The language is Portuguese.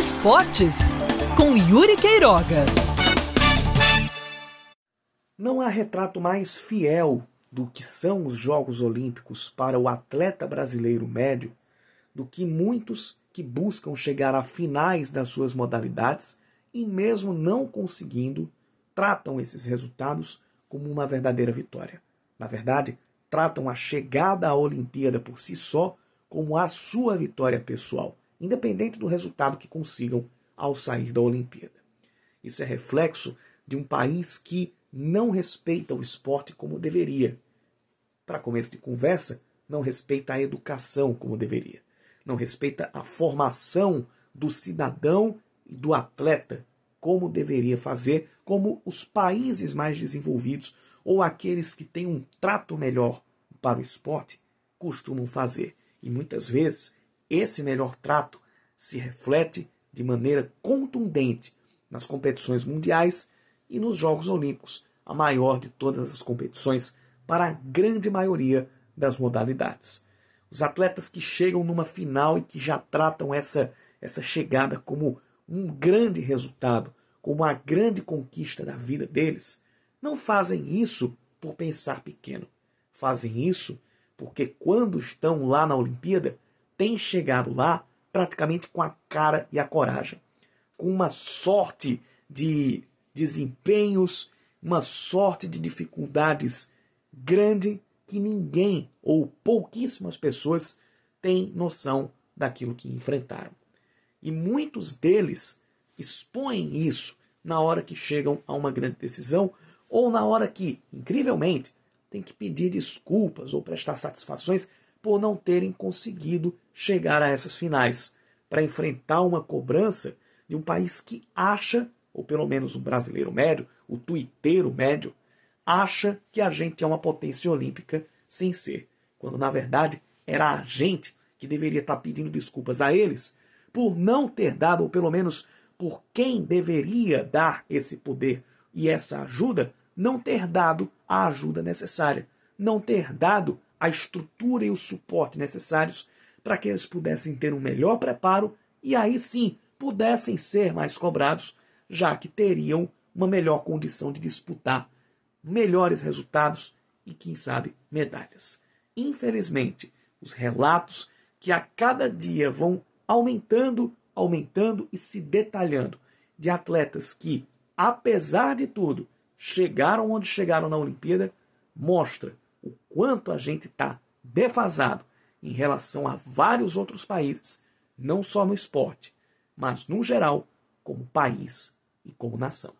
Esportes com Yuri Queiroga. Não há retrato mais fiel do que são os Jogos Olímpicos para o atleta brasileiro médio do que muitos que buscam chegar a finais das suas modalidades e, mesmo não conseguindo, tratam esses resultados como uma verdadeira vitória. Na verdade, tratam a chegada à Olimpíada por si só como a sua vitória pessoal, independente do resultado que consigam ao sair da Olimpíada. Isso é reflexo de um país que não respeita o esporte como deveria. Para começo de conversa, não respeita a educação como deveria não respeita a formação do cidadão e do atleta como deveria fazer, como os países mais desenvolvidos ou aqueles que têm um trato melhor para o esporte costumam fazer. E muitas vezes esse melhor trato se reflete de maneira contundente nas competições mundiais e nos Jogos Olímpicos, a maior de todas as competições para a grande maioria das modalidades. Os atletas que chegam numa final e que já tratam essa, essa chegada como um grande resultado, como uma grande conquista da vida deles, não fazem isso por pensar pequeno. Fazem isso porque quando estão lá na Olimpíada, têm chegado lá praticamente com a cara e a coragem, com uma sorte de desempenhos, uma sorte de dificuldades grande que ninguém ou pouquíssimas pessoas têm noção daquilo que enfrentaram. E muitos deles expõem isso na hora que chegam a uma grande decisão ou na hora que, incrivelmente, tem que pedir desculpas ou prestar satisfações por não terem conseguido chegar a essas finais, para enfrentar uma cobrança de um país que acha, ou pelo menos o brasileiro médio, o tuiteiro médio, acha que a gente é uma potência olímpica sem ser, quando na verdade era a gente que deveria estar pedindo desculpas a eles por não ter dado, ou pelo menos por quem deveria dar esse poder e essa ajuda, não ter dado a ajuda necessária, não ter dado a estrutura e o suporte necessários para que eles pudessem ter um melhor preparo e aí sim pudessem ser mais cobrados, já que teriam uma melhor condição de disputar melhores resultados e, quem sabe, medalhas. Infelizmente, os relatos que a cada dia vão aumentando, aumentando e se detalhando de atletas que, apesar de tudo, chegaram onde chegaram na Olimpíada, mostra o quanto a gente está defasado em relação a vários outros países, não só no esporte, mas no geral, como país e como nação.